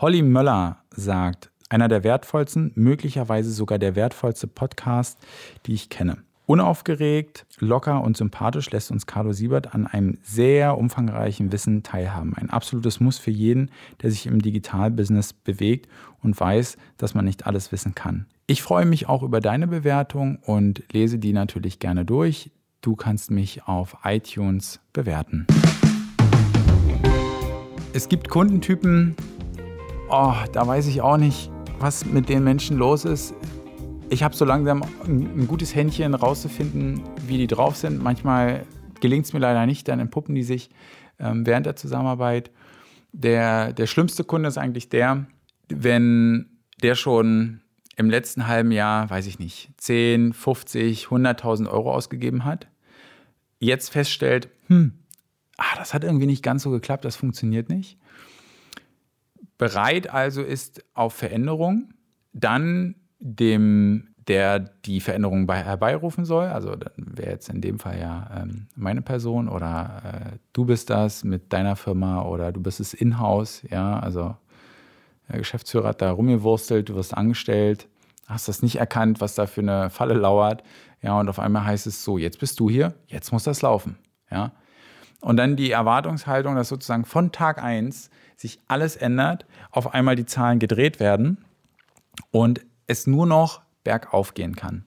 Holly Möller sagt, einer der wertvollsten, möglicherweise sogar der wertvollste Podcast, die ich kenne. Unaufgeregt, locker und sympathisch lässt uns Carlo Siebert an einem sehr umfangreichen Wissen teilhaben. Ein absolutes Muss für jeden, der sich im Digitalbusiness bewegt und weiß, dass man nicht alles wissen kann. Ich freue mich auch über deine Bewertung und lese die natürlich gerne durch. Du kannst mich auf iTunes bewerten. Es gibt Kundentypen, oh, da weiß ich auch nicht, was mit den Menschen los ist. Ich habe so langsam ein, gutes Händchen rauszufinden, wie die drauf sind. Manchmal gelingt es mir leider nicht, dann entpuppen die sich ähm, während der Zusammenarbeit. Der, der schlimmste Kunde ist eigentlich der, wenn der schon im letzten halben Jahr, weiß ich nicht, 10, 50, 100.000 Euro ausgegeben hat, jetzt feststellt, hm, ah, das hat irgendwie nicht ganz so geklappt, das funktioniert nicht. Bereit also ist auf Veränderung, dann dem, der die Veränderung bei, herbeirufen soll, also wäre jetzt in dem Fall ja ähm, meine Person oder äh, du bist das mit deiner Firma oder du bist es in-house, ja, also der Geschäftsführer hat da rumgewurstelt, du wirst angestellt, hast das nicht erkannt, was da für eine Falle lauert, ja, und auf einmal heißt es so, jetzt bist du hier, jetzt muss das laufen, ja. Und dann die Erwartungshaltung, dass sozusagen von Tag 1 sich alles ändert, auf einmal die Zahlen gedreht werden und es nur noch bergauf gehen kann.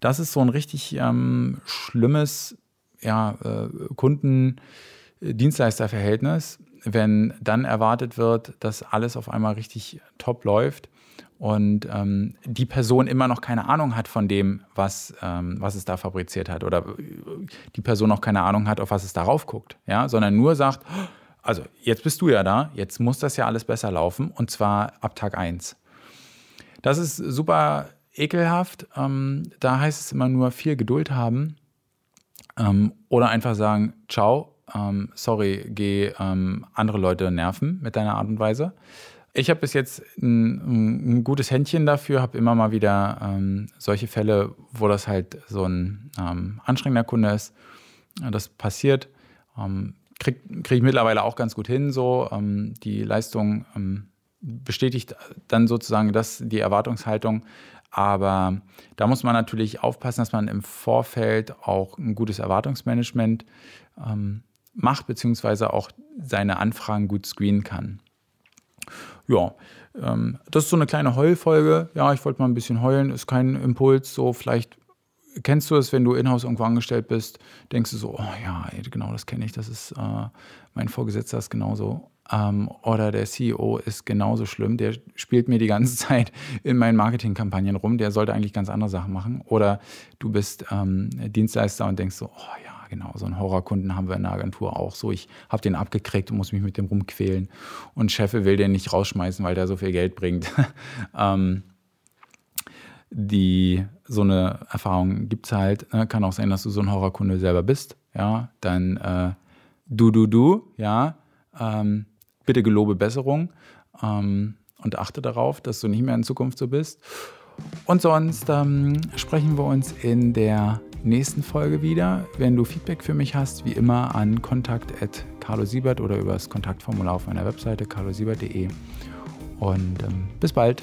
Das ist so ein richtig ähm, schlimmes ja, äh, Kunden-Dienstleister-Verhältnis, wenn dann erwartet wird, dass alles auf einmal richtig top läuft und ähm, die Person immer noch keine Ahnung hat von dem, was, ähm, was es da fabriziert hat oder die Person auch keine Ahnung hat, auf was es darauf guckt, ja, sondern nur sagt, also jetzt bist du ja da, jetzt muss das ja alles besser laufen und zwar ab Tag 1. Das ist super ekelhaft. Ähm, da heißt es immer nur viel Geduld haben ähm, oder einfach sagen, ciao, ähm, sorry, geh ähm, andere Leute nerven mit deiner Art und Weise. Ich habe bis jetzt ein, ein, gutes Händchen dafür, habe immer mal wieder ähm, solche Fälle, wo das halt so ein ähm, anstrengender Kunde ist. Das passiert. Ähm, Kriege krieg ich mittlerweile auch ganz gut hin. So ähm, die Leistung ähm, bestätigt dann sozusagen das, die Erwartungshaltung. Aber da muss man natürlich aufpassen, dass man im Vorfeld auch ein gutes Erwartungsmanagement ähm, macht, beziehungsweise auch seine Anfragen gut screenen kann ja, ähm, das ist so eine kleine Heulfolge. Ja, ich wollte mal ein bisschen heulen, ist kein Impuls. So, vielleicht kennst du es, wenn du in-house irgendwo angestellt bist, denkst du so, oh ja, genau, das kenne ich, das ist äh, mein Vorgesetzter ist genauso. Ähm, oder der CEO ist genauso schlimm, der spielt mir die ganze Zeit in meinen Marketingkampagnen rum, der sollte eigentlich ganz andere Sachen machen. Oder du bist ähm, Dienstleister und denkst so, oh ja, genau, so einen Horrorkunden haben wir in der Agentur auch so. Ich habe den abgekriegt und muss mich mit dem rumquälen. Und Chef will den nicht rausschmeißen, weil der so viel Geld bringt. ähm, die, so eine Erfahrung gibt es halt. Ne? Kann auch sein, dass du so ein Horrorkunde selber bist. Ja, dann äh, du, du, du, ja. Ähm, bitte gelobe Besserung ähm, und achte darauf, dass du nicht mehr in Zukunft so bist. Und sonst ähm, sprechen wir uns in der nächsten Folge wieder. Wenn du Feedback für mich hast, wie immer an kontakt.carlosiebert oder über das Kontaktformular auf meiner Webseite carlosiebert.de. Und ähm, bis bald.